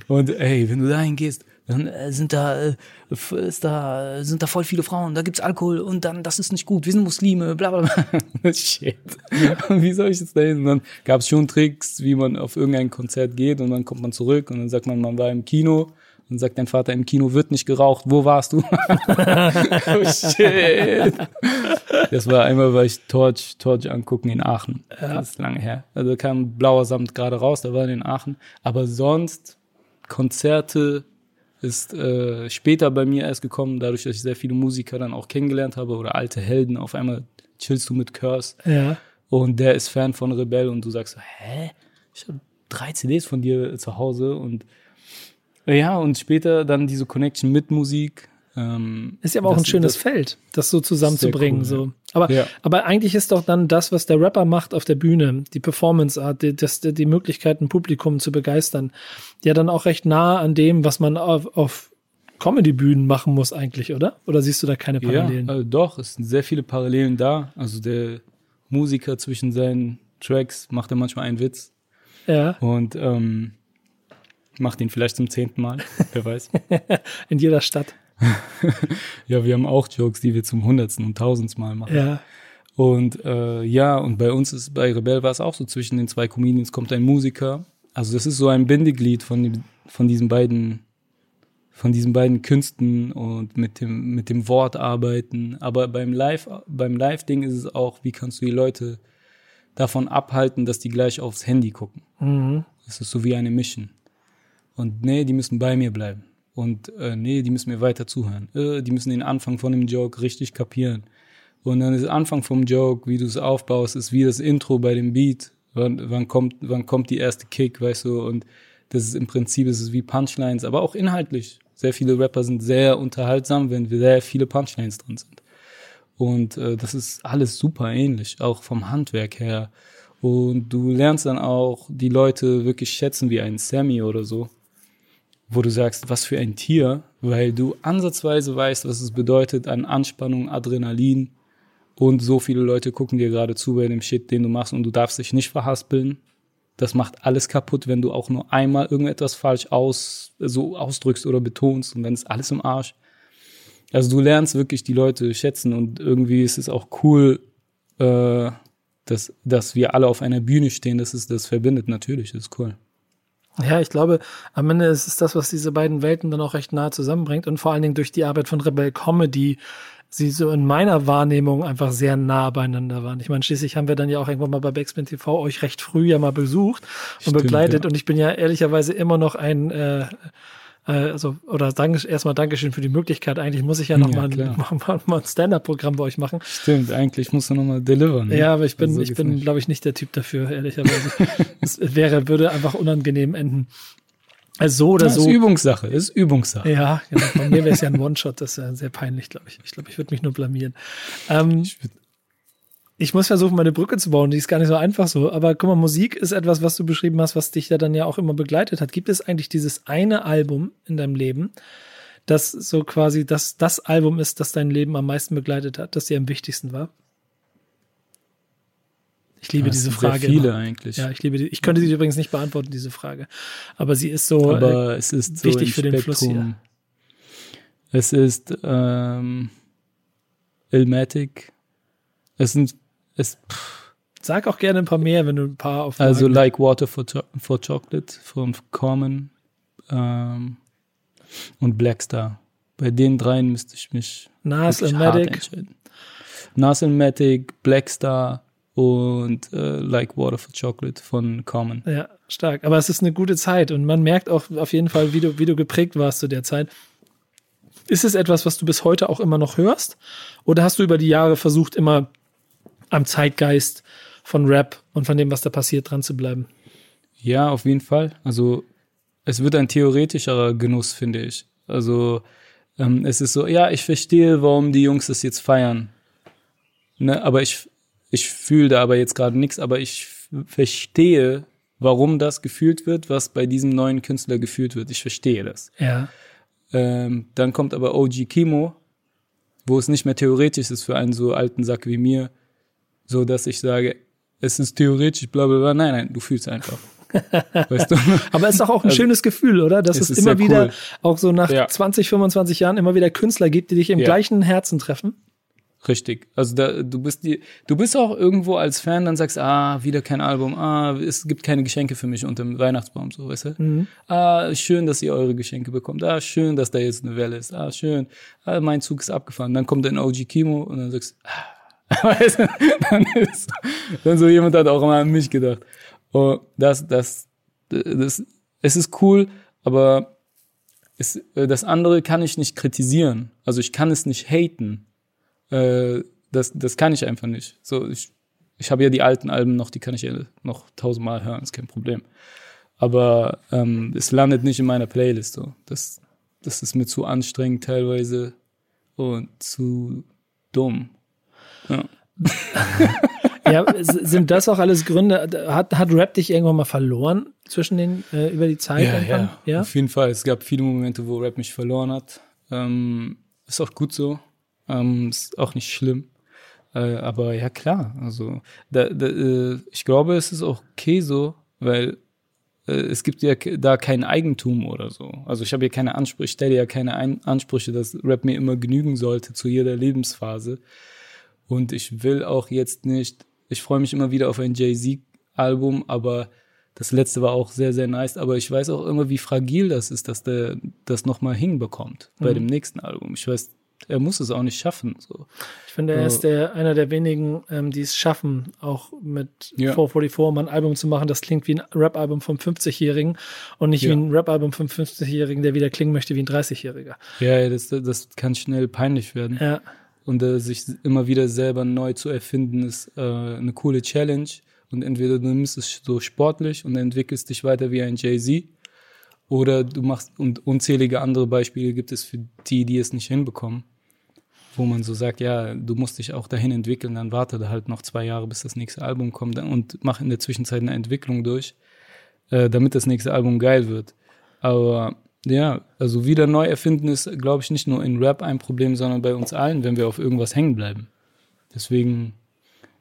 Speaker 1: Und ey, wenn du dahin gehst, dann äh, sind da, äh, ist da, sind da voll viele Frauen, da gibt's Alkohol und dann, das ist nicht gut, wir sind Muslime, bla bla bla. Shit. Wie soll ich jetzt dahin? Und dann gab's schon Tricks, wie man auf irgendein Konzert geht und dann kommt man zurück und dann sagt man, man war im Kino und sagt dein Vater, im Kino wird nicht geraucht, wo warst du? oh shit. Das war einmal, weil ich Torch, Torch angucken in Aachen. Das ist lange her. Also da kam blauer Samt gerade raus, da war in Aachen. Aber sonst Konzerte ist äh, später bei mir erst gekommen, dadurch, dass ich sehr viele Musiker dann auch kennengelernt habe oder alte Helden. Auf einmal chillst du mit Curse
Speaker 2: Ja.
Speaker 1: und der ist Fan von Rebell und du sagst, so, hä? Ich habe drei CDs von dir zu Hause und ja, und später dann diese Connection mit Musik. Ähm,
Speaker 2: Ist ja aber auch ein schönes
Speaker 1: das-
Speaker 2: Feld, das so zusammenzubringen.
Speaker 1: Cool,
Speaker 2: so. Aber,
Speaker 1: Ja.
Speaker 2: aber eigentlich ist doch dann das, was der Rapper macht auf der Bühne, die Performance-Art, die, das, die Möglichkeit, ein Publikum zu begeistern, ja dann auch recht nah an dem, was man auf, auf Comedy-Bühnen machen muss eigentlich, oder? Oder siehst du da keine
Speaker 1: Ja,
Speaker 2: Parallelen?
Speaker 1: äh, doch, es sind sehr viele Parallelen da. Also der Musiker zwischen seinen Tracks macht er manchmal einen Witz
Speaker 2: Ja,
Speaker 1: und ähm, macht ihn vielleicht zum zehnten Mal, wer weiß.
Speaker 2: in jeder Stadt.
Speaker 1: Ja, wir haben auch Jokes, die wir zum hundertsten und tausendsten Mal machen.
Speaker 2: Ja.
Speaker 1: Und äh, ja, und bei uns ist, bei Rebell war es auch so, zwischen den zwei Comedians kommt ein Musiker. Also das ist so ein Bindeglied von, dem, von diesen beiden von diesen beiden Künsten und mit dem, mit dem Wort arbeiten. Aber beim Live, beim Live-Ding ist es auch, wie kannst du die Leute davon abhalten, dass die gleich aufs Handy gucken.
Speaker 2: Mhm.
Speaker 1: Es ist so wie eine Mission. Und nee, die müssen bei mir bleiben. Und äh, nee, die müssen mir weiter zuhören. Äh, die müssen den Anfang von dem Joke richtig kapieren. Und dann ist Anfang vom Joke, wie du es aufbaust, ist wie das Intro bei dem Beat. Wann, wann kommt, wann kommt die erste Kick, weißt du? Und das ist im Prinzip, ist es wie Punchlines, aber auch inhaltlich. Sehr viele Rapper sind sehr unterhaltsam, wenn sehr viele Punchlines drin sind. Und äh, das ist alles super ähnlich, auch vom Handwerk her. Und du lernst dann auch die Leute wirklich schätzen, wie ein Sammy oder so, wo du sagst, was für ein Tier, weil du ansatzweise weißt, was es bedeutet an Anspannung, Adrenalin und so viele Leute gucken dir gerade zu bei dem Shit, den du machst und du darfst dich nicht verhaspeln. Das macht alles kaputt, wenn du auch nur einmal irgendetwas falsch aus, so ausdrückst oder betonst und dann ist alles im Arsch. Also du lernst wirklich die Leute schätzen und irgendwie ist es auch cool, äh, dass, dass wir alle auf einer Bühne stehen, das ist, das verbindet natürlich, das ist cool.
Speaker 2: Ja, ich glaube, am Ende ist es das, was diese beiden Welten dann auch recht nah zusammenbringt und vor allen Dingen durch die Arbeit von Rebel Comedy sie so in meiner Wahrnehmung einfach sehr nah beieinander waren. Ich meine, schließlich haben wir dann ja auch irgendwann mal bei Backspin TV euch recht früh ja mal besucht und
Speaker 1: Stimmt,
Speaker 2: begleitet
Speaker 1: ja.
Speaker 2: und ich bin ja ehrlicherweise immer noch ein äh, also oder danke, erstmal Dankeschön für die Möglichkeit. Eigentlich muss ich ja noch
Speaker 1: Ja,
Speaker 2: mal, mal, ein Stand-up-Programm bei euch machen.
Speaker 1: Stimmt, eigentlich musst du nochmal delivern. ne?
Speaker 2: Ja, aber ich bin,
Speaker 1: Also so
Speaker 2: ich bin, glaube ich, nicht der Typ dafür, ehrlicherweise. es wäre, würde einfach unangenehm enden. Also so oder
Speaker 1: ist
Speaker 2: so.
Speaker 1: Übungssache, ist Übungssache.
Speaker 2: Ja, genau. Bei mir wäre es ja ein One-Shot, das ist ja sehr peinlich, glaube ich. Ich glaube, ich würde mich nur blamieren. Ähm,
Speaker 1: Ich würd-
Speaker 2: ich muss versuchen, meine Brücke zu bauen. Die ist gar nicht so einfach so. Aber guck mal, Musik ist etwas, was du beschrieben hast, was dich ja dann ja auch immer begleitet hat. Gibt es eigentlich dieses eine Album in deinem Leben, das so quasi das, das Album ist, das dein Leben am meisten begleitet hat, das dir am wichtigsten war? Ich liebe
Speaker 1: Das
Speaker 2: diese
Speaker 1: sind sehr
Speaker 2: Frage.
Speaker 1: viele
Speaker 2: immer.
Speaker 1: eigentlich.
Speaker 2: Ja, ich liebe die. Ich könnte sie übrigens nicht beantworten, diese Frage. Aber sie ist so. äh,
Speaker 1: aber es ist so
Speaker 2: wichtig
Speaker 1: im
Speaker 2: für den Fluss
Speaker 1: Spektrum. Es ist ähm, Ilmatic. Es sind pff,
Speaker 2: sag auch gerne ein paar mehr, wenn du ein paar auf.
Speaker 1: also Like Water for, Cho for Chocolate von Common ähm, und Blackstar. Bei den dreien müsste ich mich
Speaker 2: Nas,
Speaker 1: hart
Speaker 2: Ilmatic.
Speaker 1: entscheiden. Nasselmatic, Blackstar und äh, Like Water for Chocolate von Common.
Speaker 2: Ja, stark. Aber es ist eine gute Zeit und man merkt auch auf jeden Fall, wie du, wie du geprägt warst zu der Zeit. Ist es etwas, was du bis heute auch immer noch hörst? Oder hast du über die Jahre versucht, immer am Zeitgeist von Rap und von dem, was da passiert, dran zu bleiben?
Speaker 1: Ja, auf jeden Fall. Also es wird ein theoretischerer Genuss, finde ich. Also ähm, es ist so, ja, ich verstehe, warum die Jungs das jetzt feiern. Ne, aber ich, ich fühle da aber jetzt gerade nichts, aber ich verstehe, warum das gefühlt wird, was bei diesem neuen Künstler gefühlt wird. Ich verstehe das.
Speaker 2: Ja.
Speaker 1: Ähm, dann kommt aber OG Kimo, wo es nicht mehr theoretisch ist für einen so alten Sack wie mir, so dass ich sage, es ist theoretisch, bla bla bla. Nein, nein, du fühlst einfach.
Speaker 2: weißt du? Aber es ist doch auch ein also, schönes Gefühl, oder? Dass es, es immer wieder, cool. auch so nach ja. 20, 25 Jahren, immer wieder Künstler gibt, die dich im ja. gleichen Herzen treffen.
Speaker 1: Richtig. Also da, du bist die, du bist auch irgendwo als Fan, dann sagst, ah, wieder kein Album, ah, es gibt keine Geschenke für mich unter dem Weihnachtsbaum, so, weißt du? Mhm. Ah, schön, dass ihr eure Geschenke bekommt. Ah, schön, dass da jetzt eine Welle ist. Ah, schön. Ah, mein Zug ist abgefahren. Dann kommt ein OG Kimo und dann sagst, ah, dann ist, dann so jemand hat auch immer an mich gedacht. Und das, das, das, es ist cool, aber es, das andere kann ich nicht kritisieren. Also ich kann es nicht haten äh, das, das kann ich einfach nicht. So, ich, ich habe ja die alten Alben noch, die kann ich ja noch tausendmal hören, ist kein Problem. Aber ähm, es landet nicht in meiner Playlist. So. Das, das ist mir zu anstrengend teilweise und zu dumm. Ja.
Speaker 2: ja, sind das auch alles Gründe? Hat, hat Rap dich irgendwann mal verloren zwischen den äh, über die Zeit?
Speaker 1: Ja, ja, ja, auf jeden Fall. Es gab viele Momente, wo Rap mich verloren hat. Ähm, ist auch gut so. Ähm, ist auch nicht schlimm. Äh, aber ja, klar. Also, da, da, äh, ich glaube, es ist auch okay so, weil äh, es gibt ja da kein Eigentum oder so. Also ich habe ja keine Ansprüche, ich stelle ja keine Ein Ansprüche, dass Rap mir immer genügen sollte zu jeder Lebensphase. Und ich will auch jetzt nicht, ich freue mich immer wieder auf ein Jay-Z-Album, aber das letzte war auch sehr, sehr nice. Aber ich weiß auch immer, wie fragil das ist, dass der das nochmal hinbekommt bei mhm. dem nächsten Album. Ich weiß er muss es auch nicht schaffen. So.
Speaker 2: Ich finde, er ist der, einer der wenigen, ähm, die es schaffen, auch mit ja. 444 mal ein Album zu machen. Das klingt wie ein Rap-Album vom 50-Jährigen und nicht ja. wie ein Rap-Album vom 50-Jährigen, der wieder klingen möchte wie ein 30-Jähriger.
Speaker 1: Ja, das, das kann schnell peinlich werden.
Speaker 2: Ja.
Speaker 1: Und äh, sich immer wieder selber neu zu erfinden, ist äh, eine coole Challenge. Und entweder du nimmst es so sportlich und entwickelst dich weiter wie ein Jay-Z oder du machst, und unzählige andere Beispiele gibt es für die, die es nicht hinbekommen, wo man so sagt, ja, du musst dich auch dahin entwickeln, dann warte da halt noch zwei Jahre, bis das nächste Album kommt und mach in der Zwischenzeit eine Entwicklung durch, äh, damit das nächste Album geil wird. Aber ja, also wieder neu erfinden ist, glaube ich, nicht nur in Rap ein Problem, sondern bei uns allen, wenn wir auf irgendwas hängen bleiben. Deswegen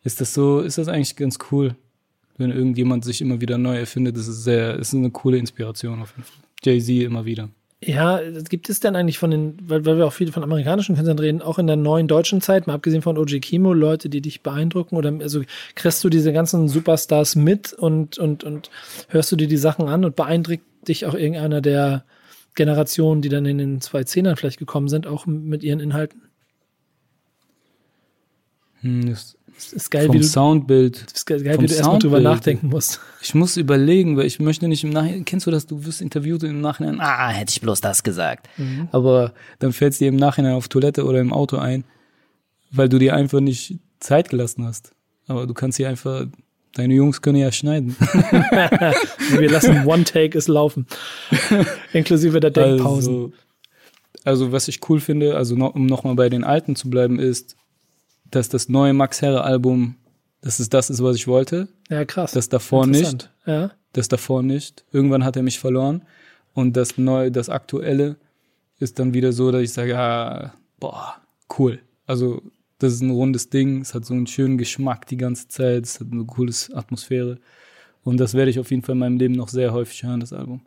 Speaker 1: ist das so, ist das eigentlich ganz cool wenn irgendjemand sich immer wieder neu erfindet, das ist sehr, ist eine coole Inspiration auf jeden Fall. Jay-Z immer wieder.
Speaker 2: Ja, gibt es denn eigentlich von den, weil, weil wir auch viel von amerikanischen Künstlern reden, auch in der neuen deutschen Zeit, mal abgesehen von OG Kimo, Leute, die dich beeindrucken oder also kriegst du diese ganzen Superstars mit und, und, und hörst du dir die Sachen an und beeindruckt dich auch irgendeiner der Generationen, die dann in den zwei Zehnern vielleicht gekommen sind, auch mit ihren Inhalten?
Speaker 1: Hm, das das ist geil, vom wie du, Soundbild.
Speaker 2: Das ist geil, wie du erstmal drüber nachdenken musst.
Speaker 1: Ich muss überlegen, weil ich möchte nicht im Nachhinein, kennst du das, du wirst interviewt und im Nachhinein,
Speaker 3: ah, hätte ich bloß das gesagt.
Speaker 1: Mhm. Aber dann fällt es dir im Nachhinein auf Toilette oder im Auto ein, weil du dir einfach nicht Zeit gelassen hast. Aber du kannst hier einfach, deine Jungs können ja schneiden.
Speaker 2: Wir lassen One Take es laufen. Inklusive der Denkpausen.
Speaker 1: Also, also was ich cool finde, also noch, um nochmal bei den Alten zu bleiben, ist, dass das neue Max Herre Album, dass es das ist, was ich wollte.
Speaker 2: Ja, krass.
Speaker 1: Das davor nicht.
Speaker 2: Ja.
Speaker 1: Das davor nicht. Irgendwann hat er mich verloren. Und das neue, das aktuelle ist dann wieder so, dass ich sage, ah, boah, cool. Also, das ist ein rundes Ding. Es hat so einen schönen Geschmack die ganze Zeit. Es hat eine coole Atmosphäre. Und das werde ich auf jeden Fall in meinem Leben noch sehr häufig hören, das Album.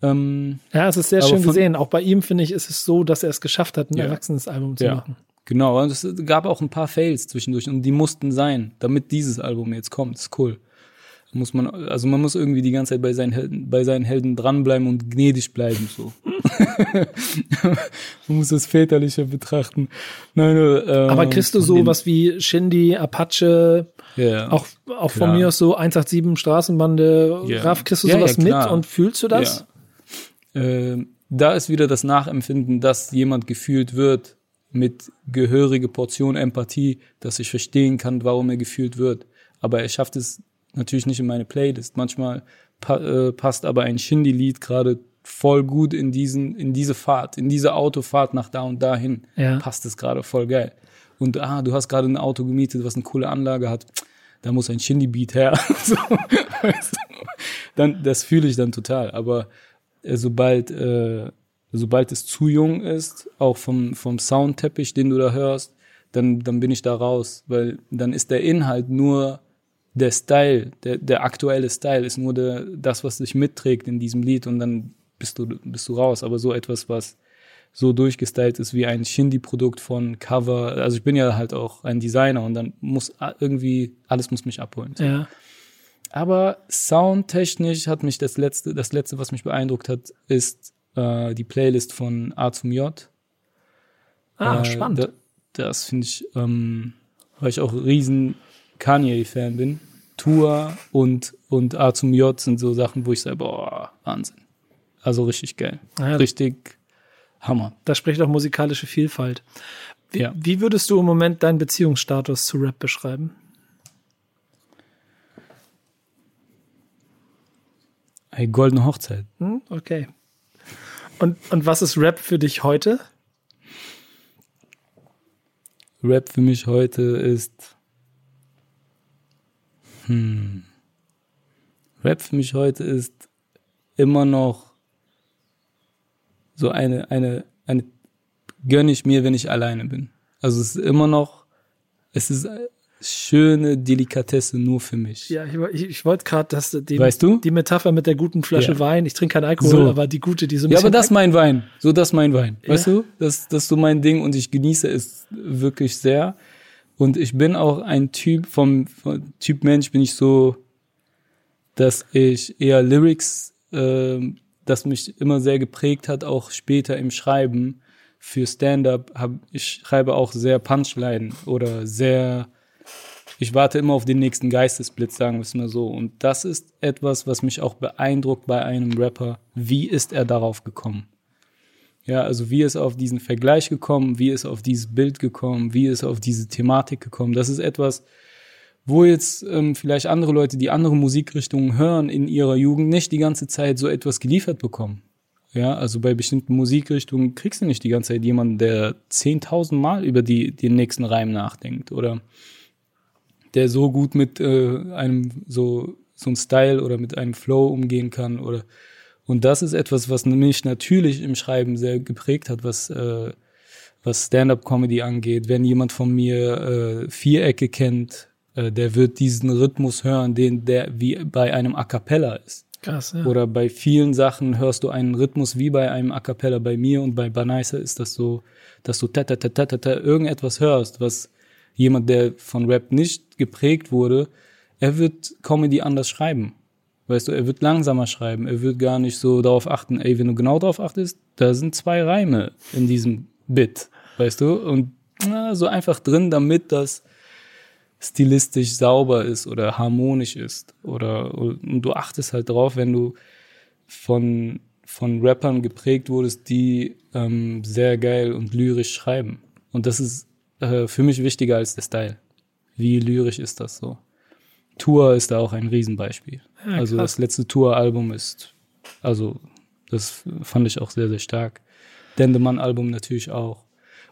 Speaker 2: Ähm, ja, es ist sehr schön gesehen. Auch bei ihm, finde ich, ist es so, dass er es geschafft hat, ein ja. erwachsenes Album zu ja. machen.
Speaker 1: Genau, und es gab auch ein paar Fails zwischendurch und die mussten sein, damit dieses Album jetzt kommt. Das ist cool. Muss man, also man muss irgendwie die ganze Zeit bei seinen Helden, bei seinen Helden dranbleiben und gnädig bleiben, so. man muss das väterlicher betrachten. Nein, nur, ähm,
Speaker 2: Aber kriegst du so was wie Shindy, Apache,
Speaker 1: ja,
Speaker 2: auch, auch von mir aus so 187 Straßenbande,
Speaker 1: Ja.
Speaker 2: Raff, kriegst du
Speaker 1: Ja,
Speaker 2: sowas
Speaker 1: ja,
Speaker 2: mit und fühlst du das?
Speaker 1: Ja. Ähm, da ist wieder das Nachempfinden, dass jemand gefühlt wird mit gehörige Portion Empathie, dass ich verstehen kann, warum er gefühlt wird. Aber er schafft es natürlich nicht in meine Playlist. Manchmal pa äh, passt aber ein Shindy-Lied gerade voll gut in diesen, in diese Fahrt, in diese Autofahrt nach da und dahin.
Speaker 2: Ja.
Speaker 1: Passt es gerade voll geil. Und ah, du hast gerade ein Auto gemietet, was eine coole Anlage hat. Da muss ein Shindy-Beat her. so, weißt du? dann, das fühle ich dann total. Aber äh, sobald, äh, sobald es zu jung ist, auch vom, vom Soundteppich, den du da hörst, dann, dann bin ich da raus, weil dann ist der Inhalt nur der Style, der, der aktuelle Style ist nur der, das, was sich mitträgt in diesem Lied und dann bist du, bist du raus. Aber so etwas, was so durchgestylt ist wie ein Shindy-Produkt von Cover, also ich bin ja halt auch ein Designer und dann muss irgendwie, alles muss mich abholen.
Speaker 2: Ja.
Speaker 1: Aber soundtechnisch hat mich das letzte, das letzte, was mich beeindruckt hat, ist äh, die Playlist von A zum J.
Speaker 2: Ah,
Speaker 1: Äh,
Speaker 2: spannend.
Speaker 1: Da, das finde ich, ähm, weil ich auch riesen Kanye-Fan bin. Tour und, und A zum J sind so Sachen, wo ich sage, boah, Wahnsinn. Also richtig geil.
Speaker 2: Ja.
Speaker 1: Richtig Hammer.
Speaker 2: Da spricht auch musikalische Vielfalt. Wie,
Speaker 1: Ja.
Speaker 2: wie würdest du im Moment deinen Beziehungsstatus zu Rap beschreiben?
Speaker 1: Ey, goldene Hochzeit.
Speaker 2: Hm? Okay. Und, und was ist Rap für dich heute?
Speaker 1: Rap für mich heute ist. Hm. Rap für mich heute ist immer noch so eine, eine, eine gönne ich mir, wenn ich alleine bin. Also es ist immer noch, es ist schöne Delikatesse nur für mich.
Speaker 2: Ja, ich, ich, wollte gerade, dass die,
Speaker 1: Weißt du?
Speaker 2: die Metapher mit der guten Flasche
Speaker 1: Ja.
Speaker 2: Wein, ich trinke keinen Alkohol,
Speaker 1: So.
Speaker 2: aber die gute, die so ein
Speaker 1: Ja, aber das ist mein Wein. So, das ist mein Wein. Weißt
Speaker 2: Ja.
Speaker 1: du? Das, das ist so mein Ding und ich genieße es wirklich sehr. Und ich bin auch ein Typ vom, vom Typ Mensch bin ich so, dass ich eher Lyrics, ähm, das mich immer sehr geprägt hat, auch später im Schreiben für Stand-up. Hab, ich schreibe auch sehr Punchline oder sehr, ich warte immer auf den nächsten Geistesblitz, sagen wir es mal so. Und das ist etwas, was mich auch beeindruckt bei einem Rapper. Wie ist er darauf gekommen? Ja, also wie ist auf diesen Vergleich gekommen? Wie ist auf dieses Bild gekommen? Wie ist auf diese Thematik gekommen? Das ist etwas, wo jetzt ähm, vielleicht andere Leute, die andere Musikrichtungen hören in ihrer Jugend, nicht die ganze Zeit so etwas geliefert bekommen. Ja, also bei bestimmten Musikrichtungen kriegst du nicht die ganze Zeit jemanden, der 10.000 Mal über die, den nächsten Reim nachdenkt oder der so gut mit äh, einem so so einem Style oder mit einem Flow umgehen kann oder und das ist etwas, was mich natürlich im Schreiben sehr geprägt hat, was äh, was Stand-up-Comedy angeht. Wenn jemand von mir äh, Vierecke kennt, äh, der wird diesen Rhythmus hören, den der wie bei einem A cappella ist.
Speaker 2: Krass, ja.
Speaker 1: Oder bei vielen Sachen hörst du einen Rhythmus wie bei einem A cappella. Bei mir und bei Banaisa ist das so, dass du ta ta ta ta ta ta irgendetwas hörst, was jemand, der von Rap nicht geprägt wurde, er wird Comedy anders schreiben. Weißt du, er wird langsamer schreiben. Er wird gar nicht so darauf achten, ey, wenn du genau darauf achtest, da sind zwei Reime in diesem Bit. Weißt du? Und na, so einfach drin, damit das stilistisch sauber ist oder harmonisch ist. Oder und du achtest halt drauf, wenn du von, von Rappern geprägt wurdest, die ähm, sehr geil und lyrisch schreiben. Und das ist äh, für mich wichtiger als der Style. Wie lyrisch ist das so? Tour ist da auch ein Riesenbeispiel.
Speaker 2: Ja,
Speaker 1: also
Speaker 2: krass.
Speaker 1: das letzte Tour-Album ist, also das fand ich auch sehr, sehr stark. Dendemann-Album natürlich auch.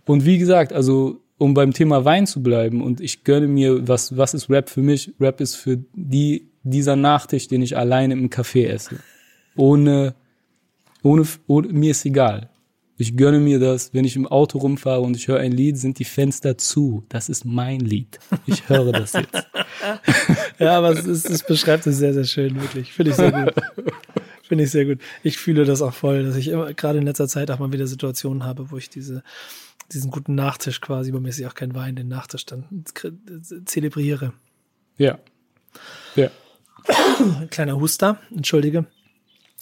Speaker 1: Und wie gesagt, also um beim Thema Wein zu bleiben und ich gönne mir, was, was ist Rap für mich? Rap ist für die, dieser Nachtisch, den ich alleine im Café esse. Ohne, ohne, ohne, mir ist egal. Ich gönne mir das, wenn ich im Auto rumfahre und ich höre ein Lied, sind die Fenster zu. Das ist mein Lied. Ich höre das jetzt.
Speaker 2: Ja, aber es, ist, es beschreibt es sehr, sehr schön, wirklich. Finde ich sehr gut. Finde ich sehr gut. Ich fühle das auch voll, dass ich immer, gerade in letzter Zeit auch mal wieder Situationen habe, wo ich diese, diesen guten Nachtisch quasi, bei mir ist ja auch kein Wein, den Nachtisch dann zelebriere.
Speaker 1: Ja. Ja.
Speaker 2: Kleiner Huster, entschuldige.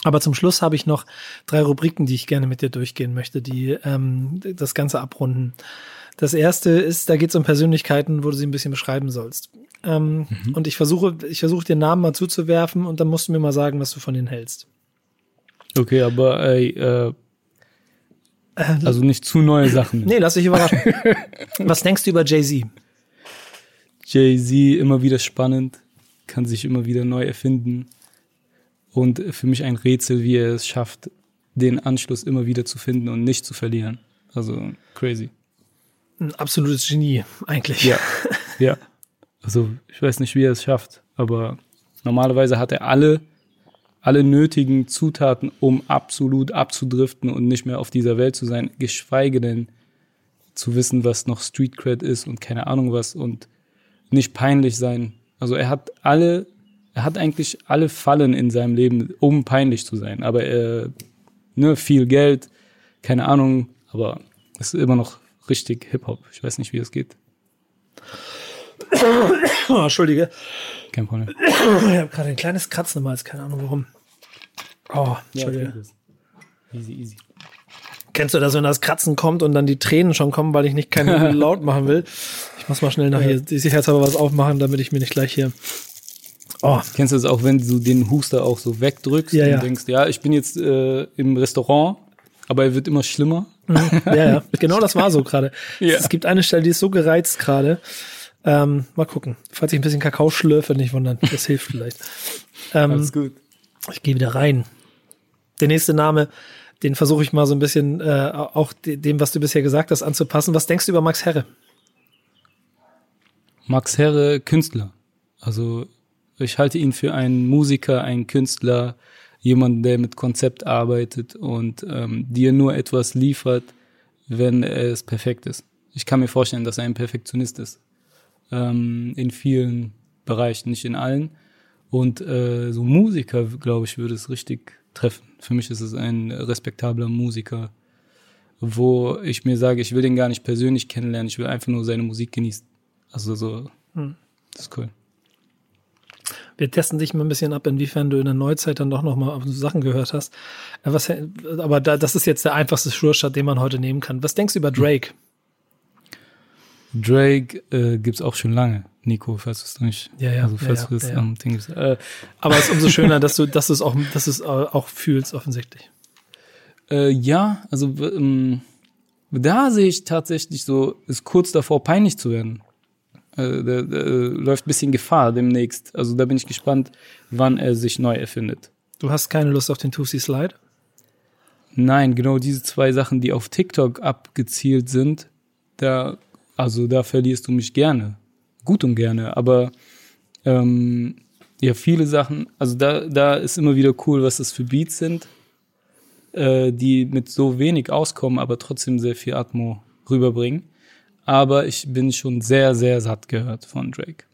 Speaker 2: Aber zum Schluss habe ich noch drei Rubriken, die ich gerne mit dir durchgehen möchte, die ähm, das Ganze abrunden. Das erste ist, da geht es um Persönlichkeiten, wo du sie ein bisschen beschreiben sollst. Ähm, mhm. Und ich versuche, ich versuche dir Namen mal zuzuwerfen und dann musst du mir mal sagen, was du von denen hältst.
Speaker 1: Okay, aber ey, äh, also nicht zu neue Sachen.
Speaker 2: nee, lass dich überraschen. was denkst du über Jay-Z?
Speaker 1: Jay-Z immer wieder spannend, kann sich immer wieder neu erfinden. Und für mich ein Rätsel, wie er es schafft, den Anschluss immer wieder zu finden und nicht zu verlieren. Also crazy.
Speaker 2: Ein absolutes Genie, eigentlich.
Speaker 1: Ja. Ja. Also ich weiß nicht, wie er es schafft, aber normalerweise hat er alle, alle nötigen Zutaten, um absolut abzudriften und nicht mehr auf dieser Welt zu sein, geschweige denn zu wissen, was noch Street Cred ist und keine Ahnung was und nicht peinlich sein. Also er hat alle, er hat eigentlich alle Fallen in seinem Leben, um peinlich zu sein. Aber er, ne, viel Geld, keine Ahnung, aber es ist immer noch richtig Hip-Hop. Ich weiß nicht, wie es geht.
Speaker 2: Oh, Entschuldige.
Speaker 1: Kein Problem.
Speaker 2: Ich habe gerade ein kleines Kratzen im Hals, keine Ahnung warum. Oh, Entschuldige.
Speaker 1: Ja, easy, easy.
Speaker 2: Kennst du das, wenn das Kratzen kommt und dann die Tränen schon kommen, weil ich nicht keinen laut machen will? Ich muss mal schnell nach hier die sicherheitshalber was aufmachen, damit ich mir nicht gleich hier.
Speaker 1: Oh. Kennst du das auch, wenn du den Huster auch so wegdrückst
Speaker 2: ja,
Speaker 1: und
Speaker 2: ja.
Speaker 1: denkst, ja, ich bin jetzt äh, im Restaurant, aber er wird immer schlimmer?
Speaker 2: Mhm. Ja, ja, genau das war so gerade.
Speaker 1: Ja.
Speaker 2: Es gibt eine Stelle, die ist so gereizt gerade. Ähm, mal gucken. Falls ich ein bisschen Kakao schlürfe, nicht wundern. Das hilft vielleicht. Ähm,
Speaker 1: Alles gut.
Speaker 2: Ich gehe wieder rein. Der nächste Name, den versuche ich mal so ein bisschen äh, auch dem, was du bisher gesagt hast, anzupassen. Was denkst du über Max Herre?
Speaker 1: Max Herre, Künstler. Also ich halte ihn für einen Musiker, einen Künstler, jemanden, der mit Konzept arbeitet und ähm, dir nur etwas liefert, wenn es perfekt ist. Ich kann mir vorstellen, dass er ein Perfektionist ist. Ähm, in vielen Bereichen, nicht in allen. Und äh, so Musiker, glaube ich, würde es richtig treffen. Für mich ist es ein respektabler Musiker, wo ich mir sage, ich will den gar nicht persönlich kennenlernen, ich will einfach nur seine Musik genießen. Also so, hm. das ist cool.
Speaker 2: Wir testen dich mal ein bisschen ab, inwiefern du in der Neuzeit dann doch noch mal Sachen gehört hast. Äh, was, aber da, das ist jetzt der einfachste Sure-Shot, den man heute nehmen kann. Was denkst du über Drake?
Speaker 1: Drake äh, gibt's auch schon lange, Nico, falls du es nicht.
Speaker 2: Ja, ja.
Speaker 1: Also falls
Speaker 2: ja,
Speaker 1: du es
Speaker 2: ja, ja.
Speaker 1: am Ding gibst. Äh,
Speaker 2: aber es ist umso schöner, dass du, dass du es auch, dass du es auch fühlst, offensichtlich.
Speaker 1: Äh, ja, also ähm, da sehe ich tatsächlich so, ist kurz davor peinlich zu werden. Äh, der, der, läuft ein bisschen Gefahr demnächst. Also da bin ich gespannt, wann er sich neu erfindet.
Speaker 2: Du hast keine Lust auf den Tusi Slide?
Speaker 1: Nein, genau diese zwei Sachen, die auf TikTok abgezielt sind, da, also da verlierst du mich gerne. Gut und gerne, aber ähm, ja, viele Sachen, also da, da ist immer wieder cool, was das für Beats sind, äh, die mit so wenig auskommen, aber trotzdem sehr viel Atmo rüberbringen. Aber ich bin schon sehr, sehr satt gehört von Drake.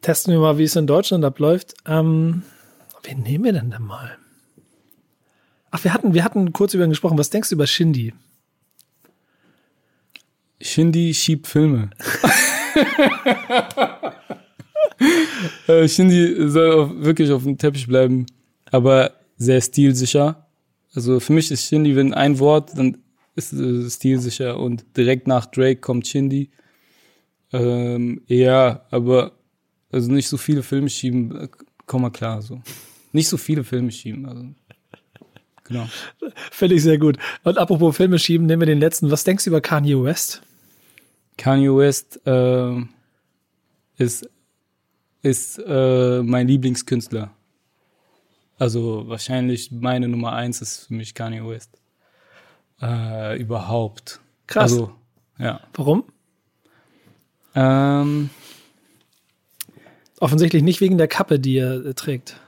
Speaker 2: Testen wir mal, wie es in Deutschland abläuft. Ähm, wen nehmen wir denn da mal? Ach, wir hatten, wir hatten kurz über ihn gesprochen. Was denkst du über Shindy?
Speaker 1: Shindy schiebt Filme. äh, Shindy soll auf, wirklich auf dem Teppich bleiben, aber sehr stilsicher. Also für mich ist Shindy, wenn ein Wort, dann ist äh, stilsicher und direkt nach Drake kommt Shindy. Ähm, ja, aber also nicht so viele Filme schieben, äh, komm mal klar so. Nicht so viele Filme schieben. Also. Genau.
Speaker 2: Finde ich sehr gut. Und apropos Filme schieben, nehmen wir den letzten. Was denkst du über Kanye West?
Speaker 1: Kanye West äh, ist, ist äh, mein Lieblingskünstler. Also wahrscheinlich meine Nummer eins ist für mich Kanye West. Äh, überhaupt.
Speaker 2: Krass.
Speaker 1: Also, ja.
Speaker 2: Warum?
Speaker 1: Ähm,
Speaker 2: Offensichtlich nicht wegen der Kappe, die er äh, trägt.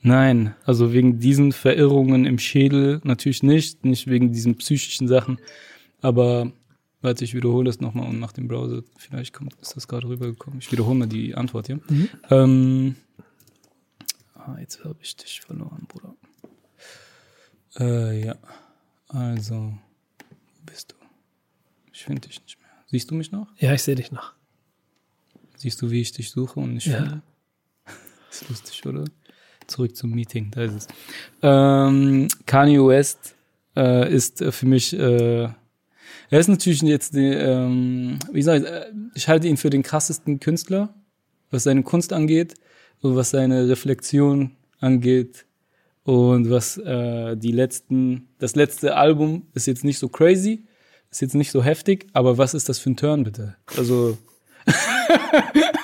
Speaker 1: Nein, also wegen diesen Verirrungen im Schädel natürlich nicht, nicht wegen diesen psychischen Sachen. Aber warte, ich wiederhole das nochmal und nach dem Browser, vielleicht kommt, ist das gerade rübergekommen. Ich wiederhole mal die Antwort hier.
Speaker 2: Mhm.
Speaker 1: Ähm, ah, jetzt habe ich dich verloren, Bruder. Äh, ja, also, wo bist du? Ich finde dich nicht mehr. Siehst du mich noch?
Speaker 2: Ja, ich sehe dich noch.
Speaker 1: Siehst du, wie ich dich suche und nicht
Speaker 2: Ja.
Speaker 1: finde? Ist lustig, oder? Zurück zum Meeting, da ist es. Ähm, Kanye West äh, ist für mich, äh, er ist natürlich jetzt, die, ähm, wie sag ich, äh, ich halte ihn für den krassesten Künstler, was seine Kunst angeht und was seine Reflexion angeht und was äh, die letzten, das letzte Album ist jetzt nicht so crazy, ist jetzt nicht so heftig, aber was ist das für ein Turn bitte? Also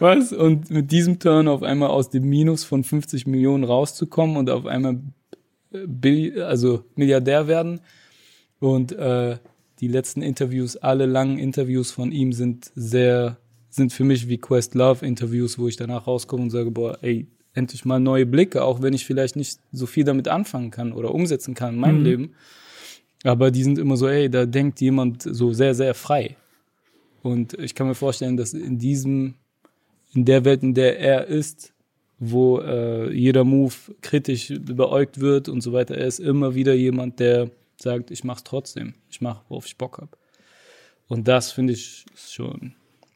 Speaker 1: was? Und mit diesem Turn auf einmal aus dem Minus von 50 Millionen rauszukommen und auf einmal äh, Bill, also Milliardär werden. Und äh, die letzten Interviews, alle langen Interviews von ihm sind sehr, sind für mich wie Quest Love Interviews, wo ich danach rauskomme und sage, boah, ey, endlich mal neue Blicke, auch wenn ich vielleicht nicht so viel damit anfangen kann oder umsetzen kann in meinem mhm. Leben. Aber die sind immer so, ey, da denkt jemand so sehr, sehr frei. Und ich kann mir vorstellen, dass in diesem, in der Welt, in der er ist, wo äh, jeder Move kritisch beäugt wird und so weiter, er ist immer wieder jemand, der sagt, ich mach's trotzdem, ich mach, worauf ich Bock hab. Und das finde ich schon,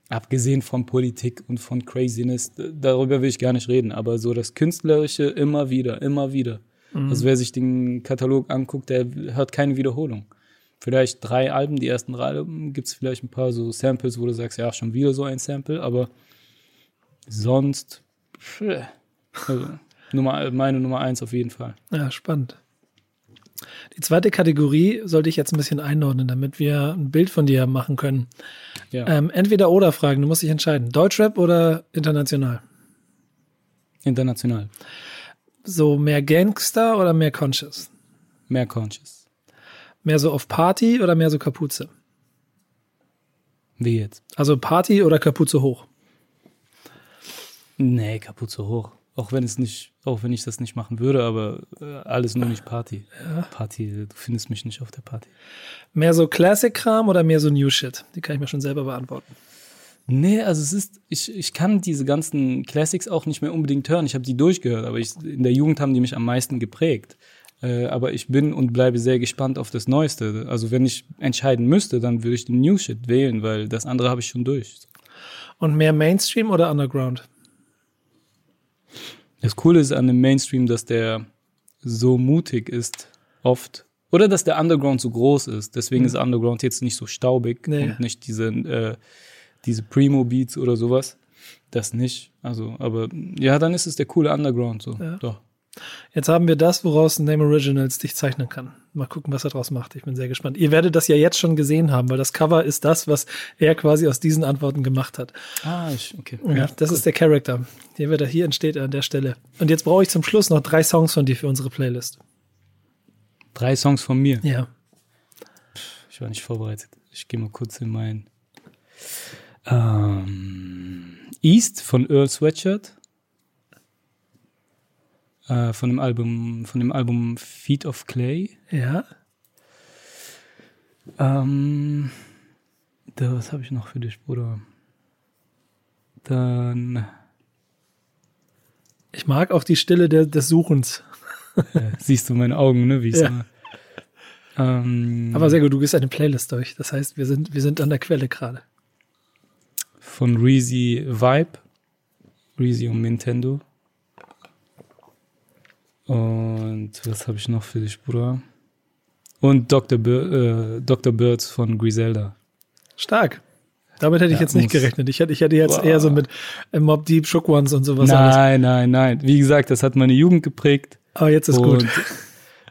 Speaker 1: abgesehen von Politik und von Craziness, darüber will ich gar nicht reden, aber so das Künstlerische immer wieder, immer wieder. Mhm. Also wer sich den Katalog anguckt, der hört keine Wiederholung vielleicht drei Alben, die ersten drei Alben, gibt es vielleicht ein paar so Samples, wo du sagst, ja, schon wieder so ein Sample, aber sonst, also, Nummer, meine Nummer eins auf jeden Fall.
Speaker 2: Ja, spannend. Die zweite Kategorie sollte ich jetzt ein bisschen einordnen, damit wir ein Bild von dir machen können. Ja. Ähm, entweder oder Fragen, du musst dich entscheiden. Deutschrap oder international?
Speaker 1: International.
Speaker 2: So mehr Gangster oder mehr Conscious?
Speaker 1: Mehr Conscious.
Speaker 2: Mehr so auf Party oder mehr so Kapuze?
Speaker 1: Wie jetzt?
Speaker 2: Also Party oder Kapuze hoch?
Speaker 1: Nee, Kapuze hoch. Auch wenn es nicht, auch wenn ich das nicht machen würde, aber äh, alles nur nicht Party. Ja. Party, du findest mich nicht auf der Party.
Speaker 2: Mehr so Classic-Kram oder mehr so New Shit? Die kann ich mir schon selber beantworten.
Speaker 1: Nee, also es ist, ich, ich kann diese ganzen Classics auch nicht mehr unbedingt hören. Ich habe die durchgehört, aber ich, in der Jugend haben die mich am meisten geprägt. Äh, aber ich bin und bleibe sehr gespannt auf das Neueste. Also wenn ich entscheiden müsste, dann würde ich den New Shit wählen, weil das andere habe ich schon durch.
Speaker 2: Und mehr Mainstream oder Underground?
Speaker 1: Das Coole ist an dem Mainstream, dass der so mutig ist, oft. Oder dass der Underground so groß ist. Deswegen mhm. ist Underground jetzt nicht so staubig nee. und nicht diese, äh, diese Primo-Beats oder sowas. Das nicht. Also, aber ja, dann ist es der coole Underground so. Ja. Doch.
Speaker 2: Jetzt haben wir das, woraus Name Originals dich zeichnen kann. Mal gucken, was er daraus macht. Ich bin sehr gespannt. Ihr werdet das ja jetzt schon gesehen haben, weil das Cover ist das, was er quasi aus diesen Antworten gemacht hat.
Speaker 1: Ah, okay.
Speaker 2: Ja, das cool. ist der Charakter. Hier, wird er, hier entsteht er an der Stelle. Und jetzt brauche ich zum Schluss noch drei Songs von dir für unsere Playlist.
Speaker 1: Drei Songs von mir?
Speaker 2: Ja.
Speaker 1: Ich war nicht vorbereitet. Ich gehe mal kurz in mein ähm, East von Earl Sweatshirt äh, von dem Album, von dem Album Feet of Clay.
Speaker 2: Ja.
Speaker 1: Ähm, da, was habe ich noch für dich, Bruder? Dann.
Speaker 2: Ich mag auch die Stille der, des Suchens.
Speaker 1: ja, siehst du meine Augen, ne? Wie ich ja.
Speaker 2: Ähm, Aber sehr gut, du gehst eine Playlist durch. Das heißt, wir sind, wir sind an der Quelle gerade.
Speaker 1: Von Reezy Vibe. Reezy und Nintendo. Und was habe ich noch für dich, Bruder? Und Dr. Bir äh, Dr. Birds von Griselda.
Speaker 2: Stark. Damit hätte ich ja, jetzt nicht gerechnet. Ich hätte, ich hätte jetzt wow. eher so mit äh, Mob Deep, Shook Ones und sowas.
Speaker 1: Nein, alles. nein, nein. Wie gesagt, das hat meine Jugend geprägt.
Speaker 2: Aber jetzt ist gut.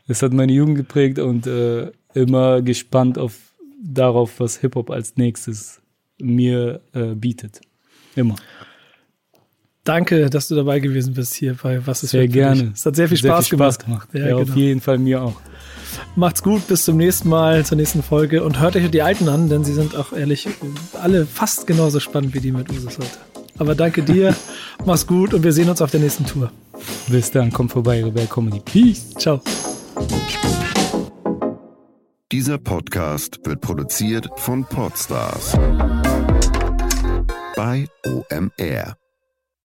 Speaker 1: Das hat meine Jugend geprägt und äh, immer gespannt auf darauf, was Hip-Hop als nächstes mir äh, bietet. Immer.
Speaker 2: Danke, dass du dabei gewesen bist hier bei Was ist
Speaker 1: Sehr gerne.
Speaker 2: Es hat sehr viel Spaß,
Speaker 1: sehr viel Spaß gemacht.
Speaker 2: gemacht.
Speaker 1: Ja, ja genau. auf jeden Fall mir auch.
Speaker 2: Macht's gut, bis zum nächsten Mal, zur nächsten Folge und hört euch die alten an, denn sie sind auch ehrlich alle fast genauso spannend wie die mit Usus heute. Aber danke dir, mach's gut und wir sehen uns auf der nächsten Tour.
Speaker 1: Bis dann, kommt vorbei, Rebell Comedy. Peace.
Speaker 2: Ciao.
Speaker 4: Dieser Podcast wird produziert von Podstars bei OMR.